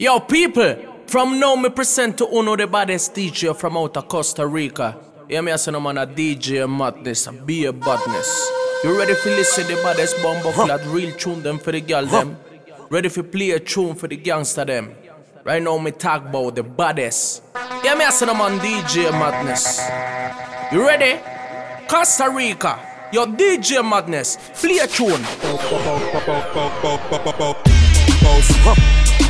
Yo, people, from now me present to uno the baddest DJ from out of Costa Rica. Yeah, me as a man a DJ madness, a be a badness. You ready for listen the baddest bomb clad real tune them for the girl them? Ready for play a tune for the gangster them? Right now me talk about the baddest. Yeah, me as a man DJ madness. You ready? Costa Rica, your DJ madness, play a tune.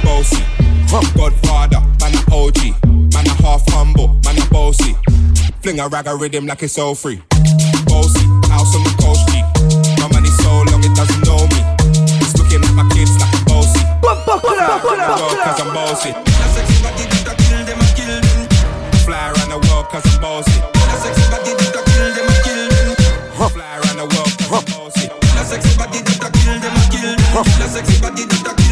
Bossy, Godfather, man a OG, man a half humble, man a bossy. Fling a rag a rhythm like it's all free. Bossy, house on the coast G. My money so long it doesn't know me. It's looking at my kids like a bossy. Cause I'm bossy. Fly around the world cause I'm bossy. Fly around the world cause I'm bossy. DJ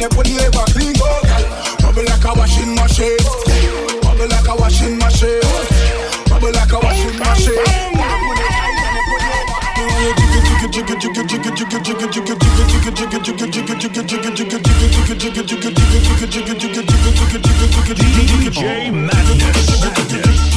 you pull it ever clean. Go. Bubble like a washing machine. Bubble like a washing machine. Bubble like a washing machine. DJ Madness.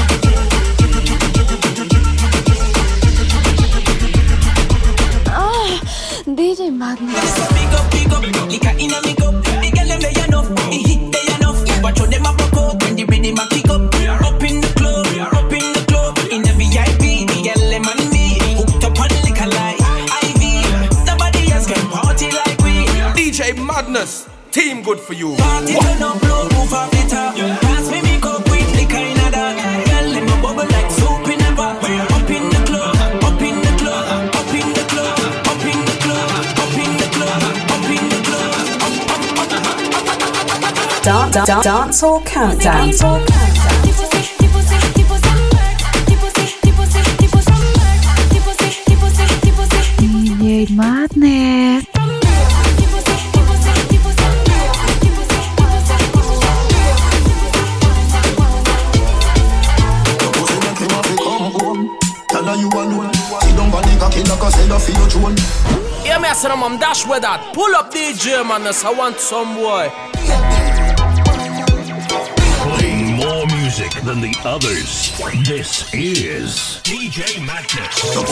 DJ Madness. Big up, big up, liquor in a make up. The girl them they enough, the hit they enough. Watch how them a broke out when the rhythm a kick up. Up in the club, up in the club, in the VIP. The girl them and me hooked up on liquor like IV. Nobody else can party like we. DJ Madness, team good for you. Party turn up, Dance, or can't dance, dance hall countdown. DJ Madness. Yeah, me I said I'm dash with that. Pull up DJ Madness, I want some boy. Music than the others. This is DJ Madness. Your.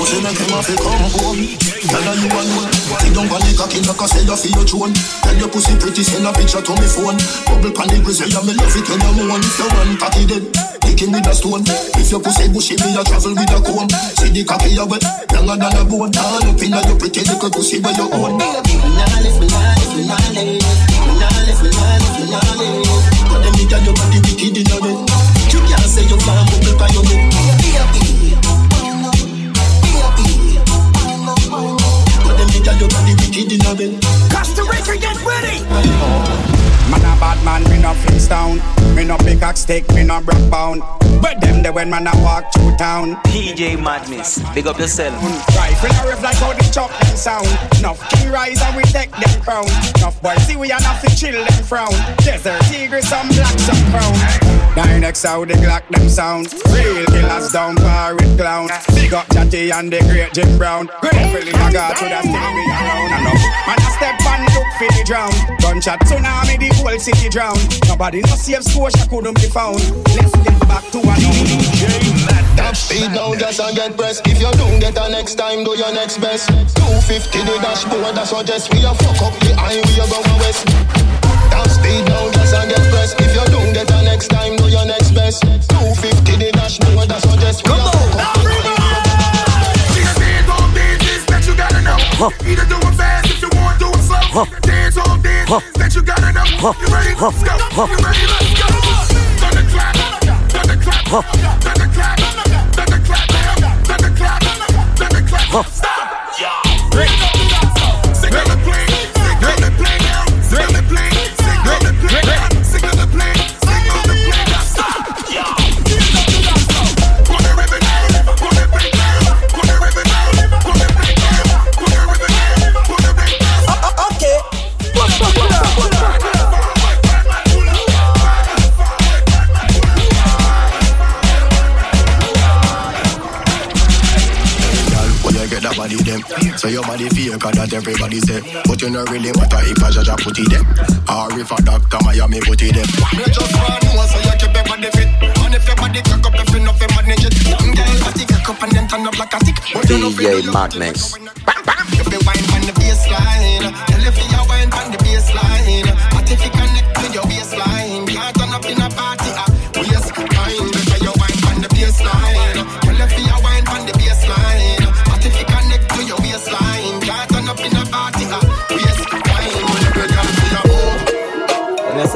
Tell your your pussy pretty, send a picture to me phone. Bubble pan the grizzly, yeah, me love it when you moan. If you run cocky dead, kick him with a stone. If your pussy bushy, me a travel with a comb. See the cocky you wet, younger than a bone. All up inna your pretty little pussy where you own. But them nigga your body wicked inna bed. Your body wicked inna bed. Man a bad man, me no Flintstone. Me no pickaxe stick, me no broke bound. But them the when man I walk through town. DJ Madness, big up yourself. Rifle a riff like how the chop them sound. Enough king rise and we take them crown. Enough boys see we are not to chill them frown. Desert tigers, some black, some crown. Nine X how they glock them sound. Real killers down par with clown. Big up Jatty and the great Jim Brown. Gratefully I got to that still me around. Enough man I step and look for the drown. Gunshot tsunami the whole city drown. Nobody no safe Scotia couldn't be found. Let's get back to one Top speed now, just and get pressed. If you don't get a next time, do your next best. 250 the dashboard, that's what just we a fuck up the eye, we a go west. Top speed now, just and get pressed. If you don't get a next time, do your next best. 250 the dashboard, that's what just we a fuck up Huh. Either do it fast if you want, to do it slow. Huh. Dance all dance huh. that you gotta know. Huh. You ready? Let's go. Huh. You ready? Let's go. Thunderclap, thunderclap, thunderclap, thunderclap, thunderclap, thunderclap. Stop. Yeah. Signal them So your body fake and that everybody say. But you know really matter if a judge a put it them. Or if a doctor Miami put it them. Me just want know so you keep your body fit. And if your body crack up, if you know fi manage it. Some girl body crack up and then turn up like a tick. But you know fi do DJ your Madness. If you wine on the baseline Tell if you wine on the baseline. But if you connect to your baseline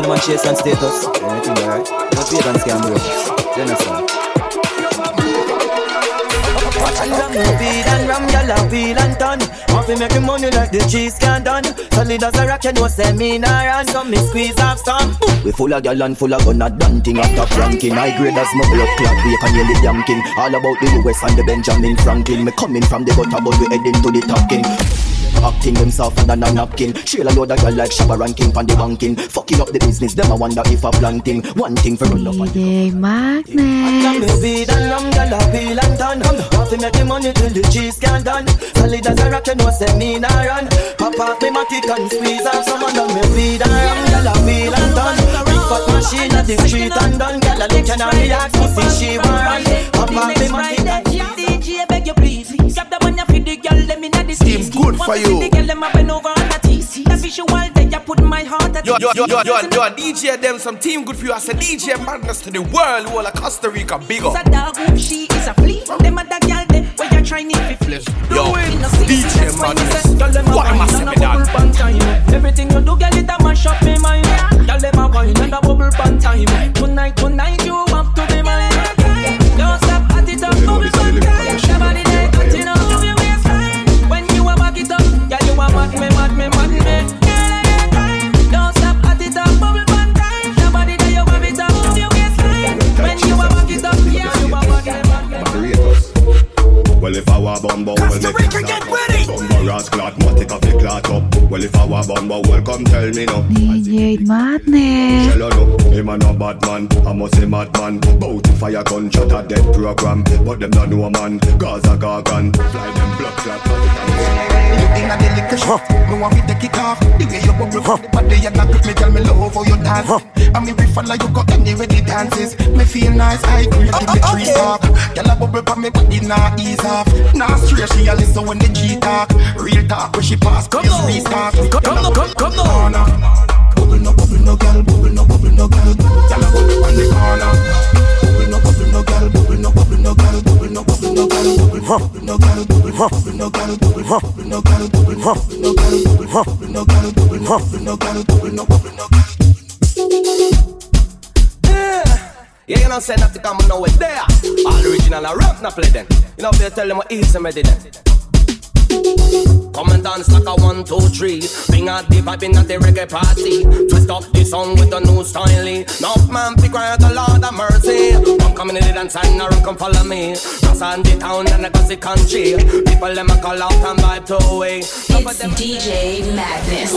listen to chase and status. Anything alright? Don't feel and scam bro. You understand? And me feed and ram, gyal a feel and turn. Want fi make me money like the cheese can done. Solid as a rock, you know say me nah run. So me squeeze off some. We full of gyal and full of gun a done thing a top ranking. High grade as my blood clot, we can nearly damn king. All about the US and the Benjamin Franklin. Me coming from the gutter, but we heading to the top king. Acting them softer than a napkin Trail a load of girl like Shabba ranking Pan the banking Fucking up the business Them a wonder if a planting One thing for run up on DJ Got Madness. me feed and rum, gyal a feel and done. Want to make the money till the cheese can done. Solid as a rock, you know say me nah run. Pop off me matic and squeeze off some under me feed and rum, a feel and done. Big fat machine at the street and done. Gyal a lick and a relax, pussy she want run. For you. The girl, them a bend over on the teeth. The visual that you put my heart at Yo, yo, yo, yo, yo, yo, DJ them some team good for you. I said DJ madness to the world, whole of Costa Rica, big Is up. a dog who she is a flea. Them a the girl there where you trying to flip. Yo, DJ madness. What am I saying, dog? Everything you do, girl, it a mash up me mind. Girl, them a wine and a bubble pan time. Tonight, tonight, you have to be mine. Don't stop, at it up, bubble pan time. Well, if I were bumbo, well, make it get ready. Bumbo ras clot, matic a fi clot up. Well, if I were bumbo, well, come tell me no. DJ Madness. Shell no, him a no bad man, I must say madman. Bout fire gun shot a dead program, but them no know man. Gaza gargan, fly them blood clot. Inna the liquor shop, me want to take it off. The way you bubble from the body and grip me, tell me love how you dance. And me we follow you go anywhere the dances. Me feel nice, I agree, give me tree talk. Girl a bubble from me body nah ease off. Nah straight, she a listen when the G talk. Real talk when she pass, come no, restart. Come no, come, come no. Bubble no, bubble no, girl, bubble no, bubble no, girl. Girl a bubble on the corner. Bubble no, bubble no, girl, bubble no, bubble no, girl, bubble no, bubble no, girl, bubble no, bubble no, girl, bubble no, bubble no, girl, bubble no, bubble no, girl, bubble no, bubble no, girl, bubble no, girl, bubble no, bubble no, girl, bubble no, bubble no, girl. Yeah, you know, say not to come nowhere there. All original and rap, not play them. You know, they tell them what easy me did them. Come and dance like a one, two, three. Bring out the vibe in at the reggae party. Twist up the song with a new style. No man pick right the Lord of mercy. Come come in the dance and now come follow me. Cross on the town and across the country. People them a call out and vibe to away. It's DJ Madness.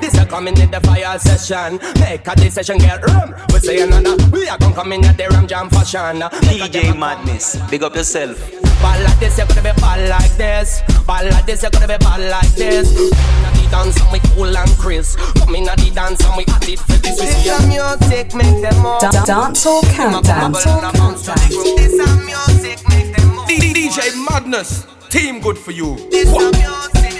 This a coming in the fire session. Make a this session get rum. We say another. We are gonna come in at the ram jam fashion. DJ Madness, big up yourself. Ball like this, you gotta be ball like this. Ball like this, you gotta be ball like this. Come in the dance and we cool and Chris. Come in the dance and we at it for this. This a music, make them all. Da- Dancehall Countdown. This a music, make them all. DJ Madness, team good for you. This a music.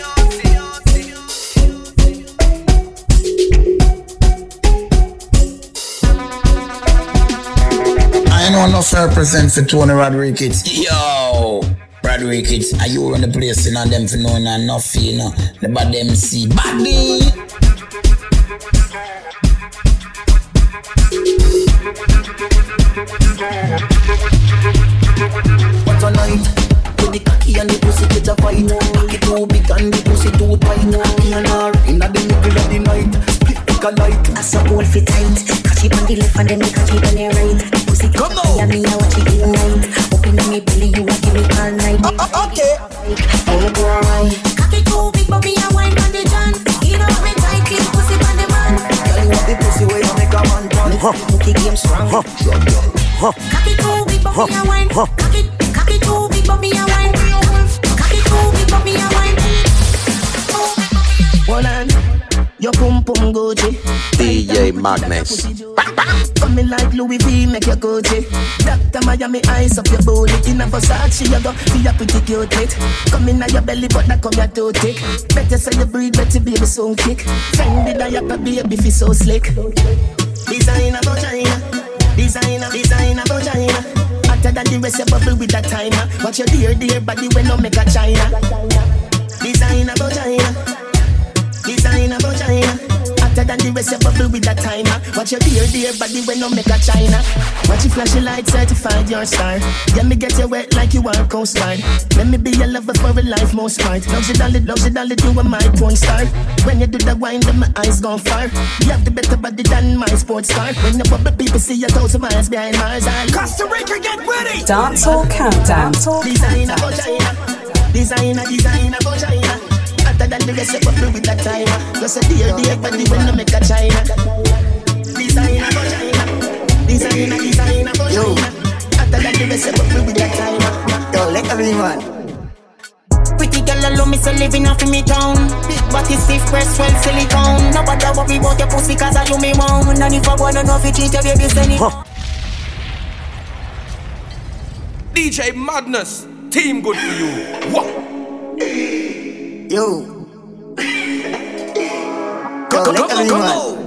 I know enough to represent for Tony Rodriguez. Yo, Rodriguez, are you run the place in you know, them for knowing enough, you know, the bad MC, body. What a night. With the cocky and the pussy get a fight. Cocky too big and the pussy too tight. Cocky and her inna the middle of the night. Split like a light. As a gold fit tight. Catch it on the left and then me catch it on the right Cocky game strong Cocky too big but me a wine Cocky Cocky too big but me a wine Cocky too big but me a wine One hand Your pum pum Gucci DJ Madness. Coming like Louis V, make your Gucci. Doctor Miami, eyes up your booty. In a Versace, you go feel your pretty cute lit. Come in your belly, but that come your too thick. Better say you breathe, better baby soon kick. Fendi diaper, baby, feel so slick. Designer vagina, designer, designer vagina. Hotter than the rest, you bubble with that timer. Watch your dear, dear body when no make a China. Designer vagina, designer vagina. Hotter than the rest, you bubble with that timer. Watch your dear, dear body when no make a China. Watch your flashing light certified your star. Let me get you wet like you are Coast Guard. Let me be your lover for a life most part. Love you, darling, love you, darling, you are my porn star. When you do the wine, then my eyes gone far. You have the better body than my sports car. When you bubble, people see you thousand miles behind Mars. And Costa Rica, get ready. Dancehall Countdown. Designer vagina, designer, designer vagina. Hotter than the rest, you bubble with that timer. Plus a dear, dear body when you make a China. Designer vagina, designer, designer vagina. Hotter than the rest, you bubble with that timer. Yo, let everyone. Pretty girl allow me so living off in me town Big body stiff breast well silicone Nobody worry about your pussy cause I you me want And if I wanna know if you cheat your baby send it DJ Madness, team good for you. What? Yo. Yo, let everyone.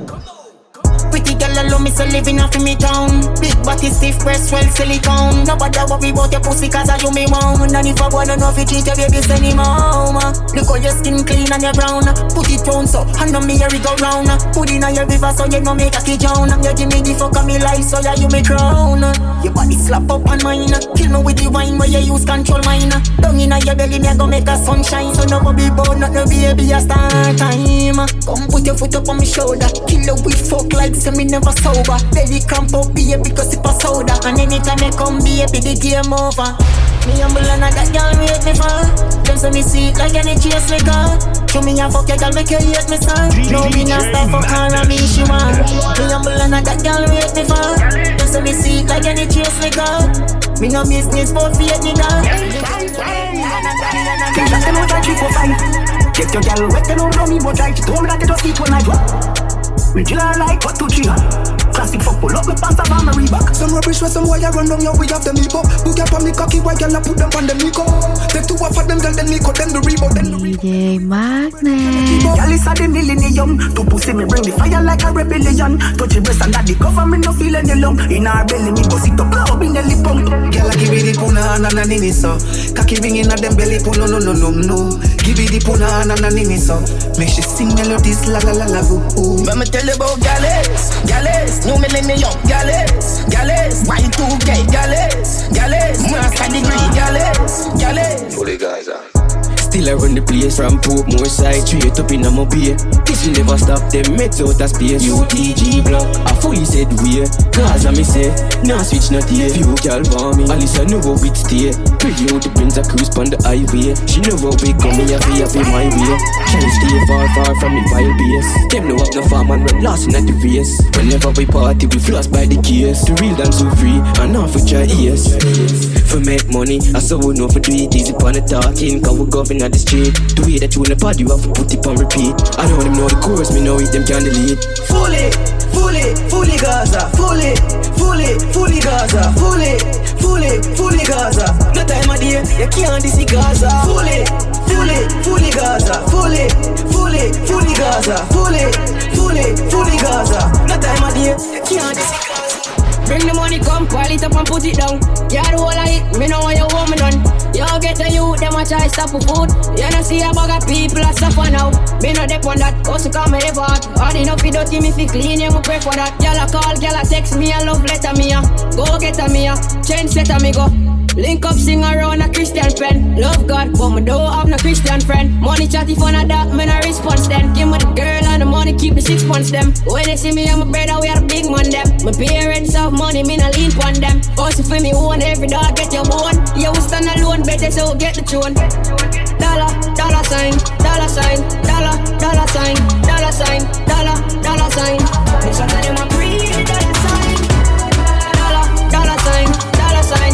Allow me so living off in me town. Big body stiff breast well silicone. Nobody worry about your pussy cause I you me want. And if I wanna know if you cheat your send him Look how your skin clean and you brown. Put it round so I know me here go round. Put in on your river so you know make a key drown. You give me the fuck of me life so yeah you me crown. Your body slap up on mine. Kill me with the wine where you use control mine. Down in your belly me a go make a sunshine. So no be born not no baby a start time. Come put your foot up on my shoulder. Kill her with fuck like say me never sober. Belly cramp up baby because sip a soda. And anytime I come baby the game over. Me humble and I got girl wait me for. Them say me sweet like any chase me car Show me a fuck your girl make you hate me son No me not stop for her and me she want. Me humble and I got girl wait me for. Them say me sweet like any chase me car Me no business for fake nigga. Think that them out like three, four, five. Get your girl wet, they don't know me, but like she told me that they just eat one night. Regular like what to cheer. Classic fuck pull up me pants up on my Reebok. Some rubbish where some wire run down your way off the me up. Book up on me cocky white girl, I put them on the me up. Take two off of them, girl, then me cut them the Reebok, then the DJ Madness. Girl is a the millennium. To pussy me bring the fire like a rebellion. Touch your breast and that the cover me no feel any lump. In her belly me bust it up, blow in the lip pump. Girl, I give it the puna na na nini so. Cocky ring in a them belly puna no no no no. Give it the puna na na nini so. Make she sing melodies la la la la ooh ooh. Let me tell you about gallets, gallets, new millennium, gallets, gallets, Y2K, gallets, gallets, master degree, gallets, gallets. Fully guys, uh. Still I run the place from Portmore side straight up in a mobile. This will never stop them meds out of space. UTG block, I fully said we. Cause I me say, nah switch not here. Few gal want me, Alisa know how it stay. Pretty out the prince a cruise on the highway. She know how big come me a fee up in my way. Can't stay far far from me vile base. Them know up no farm and run lost in at the race. Whenever we party, we floss by the case. The real dance so free, and off with your ears. For make money, I saw we know for do it easy upon the talking. Cause we govern at the street. The way that you in the pod, you have to put it on repeat. I don't them know the chorus, me know it, them can delete. Fully, fully, fully Gaza, fully, fully, fully Gaza, fully, fully, fully Gaza. No time of day, you can't this Gaza. Fully, fully, fully Gaza, fully, fully, fully Gaza, fully, fully, fully Gaza. No time of day, you can't this Bring the money, come, pile it up and put it down. Yeah, the whole of it, me know what you want me done. You get a youth, them a try stop for food. You know see a bag of people a suffer now. Me no dep on that, also come me the part. Hard enough you dirty me fi clean, you pray for that. Gyal a call, gyal a text me a love letter me a. Go get a me a, change setter me go. Link up, sing around a Christian pen. Love God, but me don't no Christian friend. Money chatty for a that, me no response then. Give me the girl and the money, keep the six months them. When they see me and my brother, we are the big man them. My parents have money, me no lean on them. Also for me own, every dog get your bone. You will stand alone, better so get the tune. Dollar, dollar sign, dollar sign, dollar, dollar sign, dollar sign, dollar, dollar sign. This one a dollar sign. Dollar, dollar sign, dollar sign,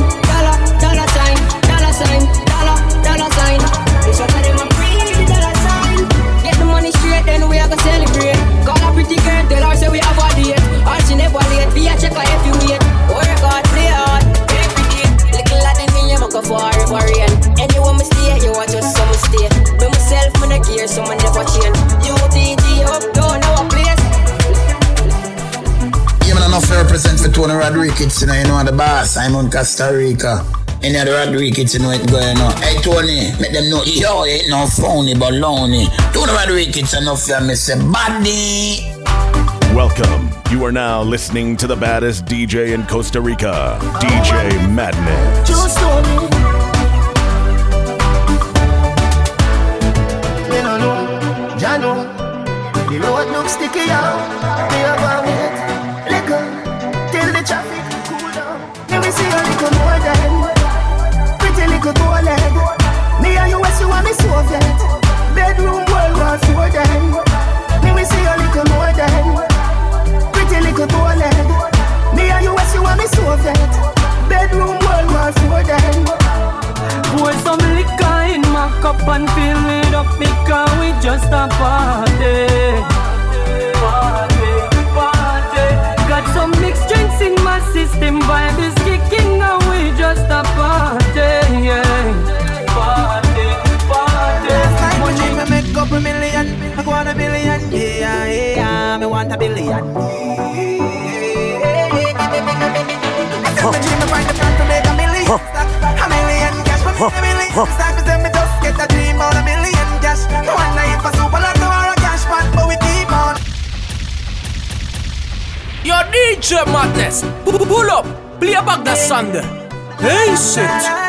enough to represent for Tony Rodriguez, you know, you know the boss, I'm on Costa Rica. Any other Rodriguez, you know it going on. Hey, Tony, make them know, yo, ain't no phony, but lonely. Tony Rodriguez, enough for me, say, buddy. Welcome. You are now listening to the baddest DJ in Costa Rica, DJ Madness. True story. Me no know, Jah know. The road looks sticky out. Bedroom World War Four then. Me we see little pretty little. Me and you. Bedroom. Pour some liquor in my cup and fill it up because we just a party. Party, party. Got some mixed drinks in my system, vibe the plan to make a million, stack a million cash for me, a million stack. Me say me just get a dream about a million cash. One night for super lotto or a cash pot, but we keep on. Yo, DJ Madness, pu- pu- pull up, play back the song there. Hey, shit.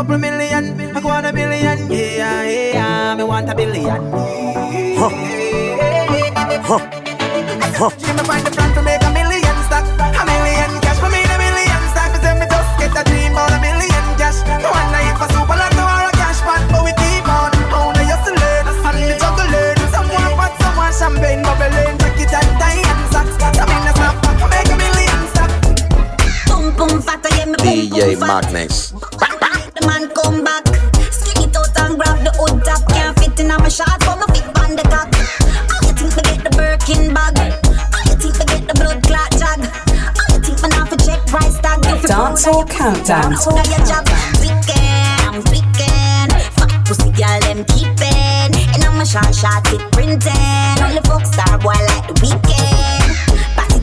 Couple million, I want a billion, yeah, yeah, yeah, me want a billion. Dream me find the plan to make a million stack, a million cash for me, a million stack. Me say me just get a dream about a million cash. One night for super lotto or a cash pot, but we keep on. How they used to learn, and the juggling. Someone pot, someone champagne bubbling, take it and tie and socks. Some in the snap, make a million stack. Boom boom fat, I me boom DJ boom fat. Madness.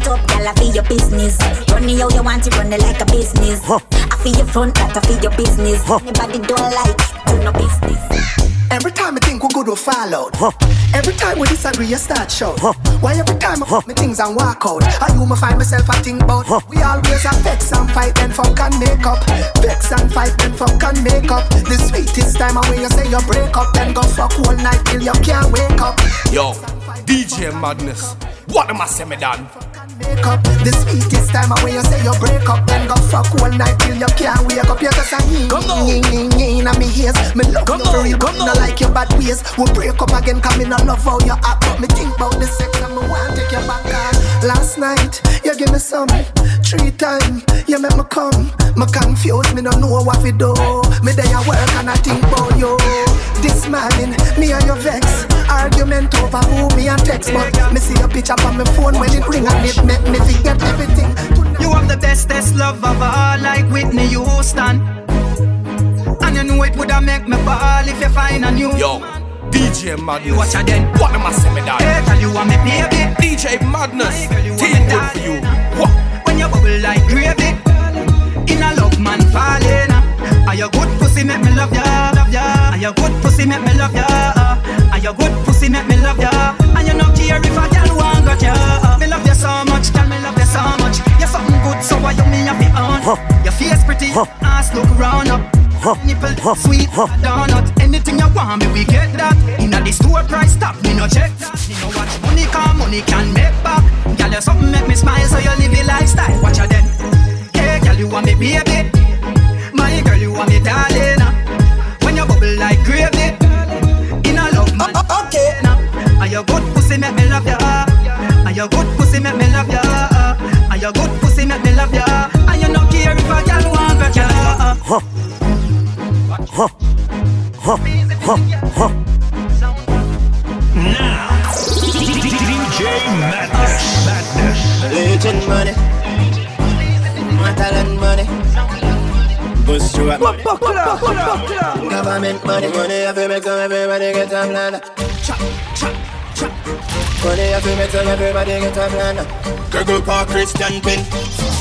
Up, girl, I feel your business. Run it how you want it, run it like a business. I feel your front, that I feel your business. Anybody don't like, do no business. Every time I think we good, we fall out. Every time we disagree, you start shout. Why every time I me things and walk out? I you me find myself I think about. We always have vex and fight, then fuck and make up. Vex and fight, then fuck and make up. The sweetest time when you say you break up, then go fuck all night till you can't wake up. Yo, DJ Madness. What am I saying, me done? Make up the sweetest time when you say you break up, then go fuck all night till you can't wake up. You just a ying, ying, ying, ying, in me ears. Me love you for real, but not like your bad ways. We break up again, cause me not love how you act. But me think about the sex and me want take you back. on. Last night, you give me some three times. You make me come. Me confused, me don't know what we do. Me there you work and I think about you. This morning, me and you vex. Argument over who me and text, but me see your picture on my phone when it ring and it make me forget everything. You have the bestest love of all, like Whitney Houston. And you know it woulda make me ball if you find a new. Yo, DJ Madness. Watch her then. What am I saying, me done? Hey, girl, you want me baby? DJ Madness. Team good for you. What? When you bubble like gravy, in a love man falling. Are you good pussy make me love ya? Love ya. Are you good pussy make me love ya? Are you good pussy make me love ya? And you no care if a girl want got ya. Me love you so much, girl, me love you so much. You're something good, so why you me have it on? Your face pretty, ass look round up. Nipple sweet, donut. Anything you want, me we get that. Inna the store price stop, me no check that. Me no watch money come, money can make back. Girl, you something make me smile, so you live your lifestyle. Watch her then. Hey, girl, you want me baby? My girl, you want me darling? You good pussy make me love ya? And you no care if a girl want got ya? Now, DJ Madness. Madness. Legend money, my talent money. Bust you up. Government money, money if you make so everybody get a plan. Chop, chop, chop. Money if you make so everybody get a plan. Girl Park Christian pin.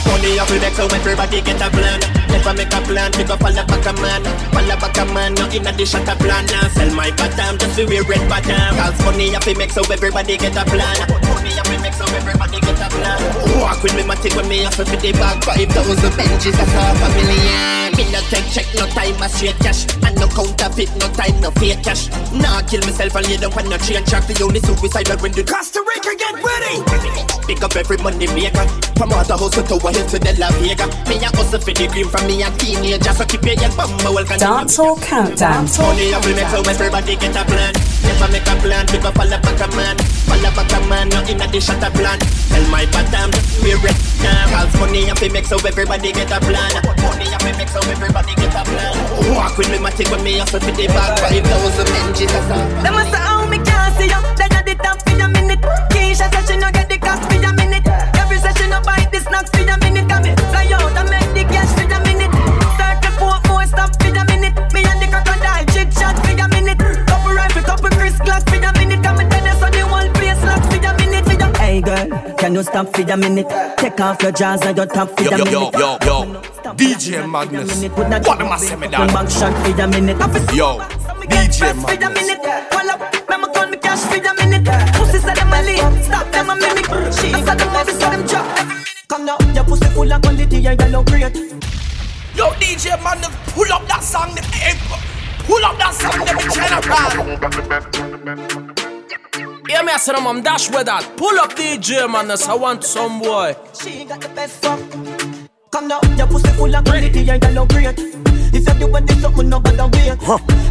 Money if you make so everybody get a plan. Never make a plan, pick up all the back a man. All the back a man, not in a dish at a plan. Now sell my bottom just to wear red bottom. Cause money if you make so everybody get a plan. Money if you make so everybody get a plan. Walk with me, my take with me, for the bag. Five thousand benches, that's half a million. Me no take check, no time, a straight cash. And no counterfeit, no time, no fake cash. Nah, kill myself and lay down on no train track. The only suicidal when the Costa Rica get ready. Pick up every money maker. From Waterhouse to Tower Hill to De La Vega. Me a hustle for the green from me a teenager. So keep your bum well Dancehall Countdown. Money will make so everybody get a plan. Never make a plan, pick up all the back a man. All the back a man, not in a dish at a plan. Tell my bottom, we're it now. Cause money will make so everybody get a plan. Money will make so everybody get a plan. Walk with me, my take with me, hustle for the bag. Five thousand benches, that's all. Them must say, oh, me can't see you. Then you the top for a minute. Keisha said she no get the cost for a minute. Every session no buy the snacks for a minute. Come me fly out and make the cash for a minute. Start report more stuff for a minute. Me and the crocodile chit chat for a minute. Couple rifle, couple Chris glass for a minute. Come and tell us on the one place locks for a minute. Hey girl, can you stop for a minute? Take off your jaws and your top for Yo, a yo, minute. yo, yo, yo. DJ Madness. What am I saying, me minute. Yo, DJ me drop. Come now, your pussy full quality and great. Yo, DJ Madness, pull up that song. Pull up that song, them in general. Yeah, me I said, I'm dash with that. Pull up DJ, man. I want some boy. She got the best. Come now, your pussy full of quality and you look great. If you do this something, no bother wait.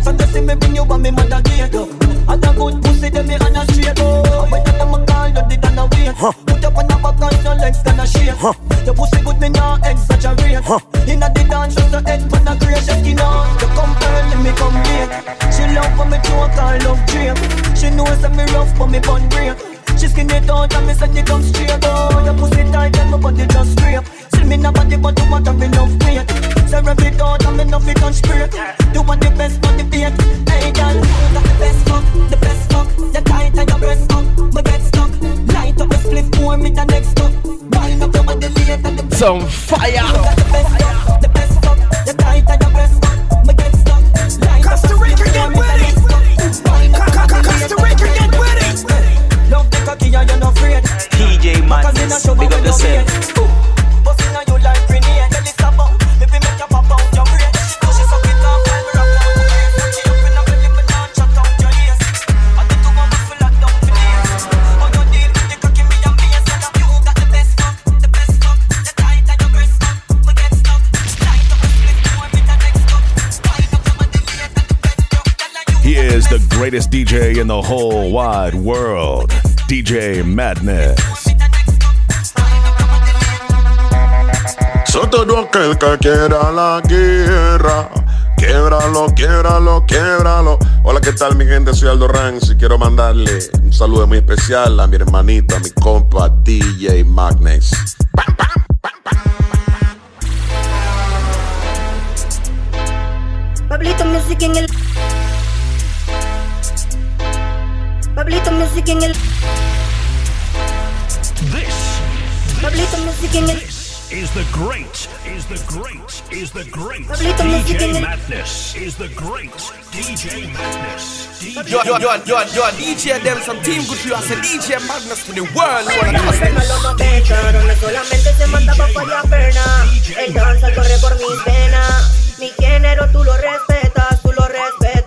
Fantasy me bring you on me mother gate. And a good pussy, then me on a straight. When you them a call, you did on a wait. Put up on the back and your legs gonna shake. Your pussy good, me nah exaggerate. Inna the dance, just a head on a grey skin on. You come early, me come late. She love when me choke, I love drape. She knows that me rough, but me bun break. She skin it out and me say you come straight. Oh, your pussy tight and my body just scrape. Tell me nobody but you want to enough weight So rev it out and me fit on spirit You want the best but the bait. Hey girl, you got the best fuck, the best fuck. You tight and your breast up, me get stuck. Light up the split for me the next up Wind up your body late and the Some fire! You got the best fuck, the best fuck. You tight and your breast up, me get stuck. Light up the split for me the next up Wind up your body Love the cocky and you're not afraid? DJ Matt, big up yourself. Greatest DJ in the whole wide world, DJ Madness. So todo aquel que quiera la guerra, quiebralo, quiebralo, quiebralo. Hola, ¿qué tal mi gente? Soy Aldo Ranks y quiero mandarle un saludo muy especial a mi hermanito, a mi compa DJ Magnus. Pablito Music en el. Pablito Music en el. This, Pablito Music en el. is the great, is the great, is the great Pablito en DJ el- Madness. Is the great DJ Madness. Yo, yo, yo, yo, yo, DJ them some team good you. I said DJ Madness to the world. What a Volvemos customer. a los 90, donde solamente se mandaba para perna. El danza corre por mis venas. Mi género tú lo respetas, tú lo respetas.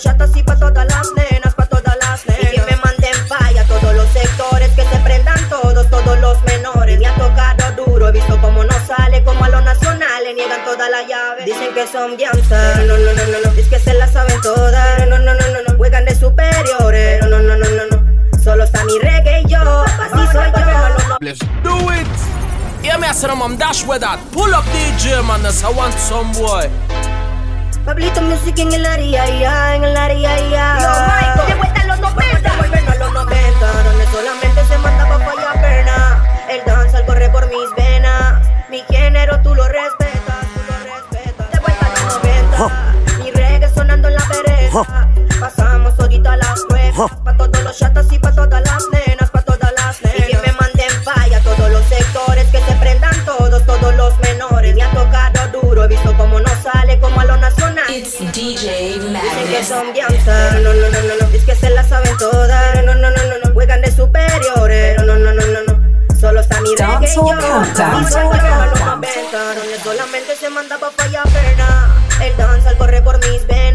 Chatas y pa' todas las nenas, pa' todas las nenas. Y que me manden falla todos los sectores, que se prendan todos, todos los menores. Me ha tocado duro, he visto cómo no sale, como a los nacionales niegan toda la llave. Dicen que son gangsters, no, no, no, no, no, es que se la saben todas. No, no, no, no, no, juegan de superiores. No, no, no, no, no, no, solo está mi reggae y yo, así soy yo. Let's do it. Yeah, me I said I'm dash with that. Pull up DJ Madness. I want some boy. Pablito Music en el área, ya, DJ Dicen que Madness. son gangsters, no, no, no, no, no, es que se la saben todas, no, no, no, no, no, juegan de superiores, no, no, no, no, no, no, solo está mi reggae y yo, Countdown. así soy yo, a los 90, donde solamente se manda pa' fallar perna, el danza corre por mis venas,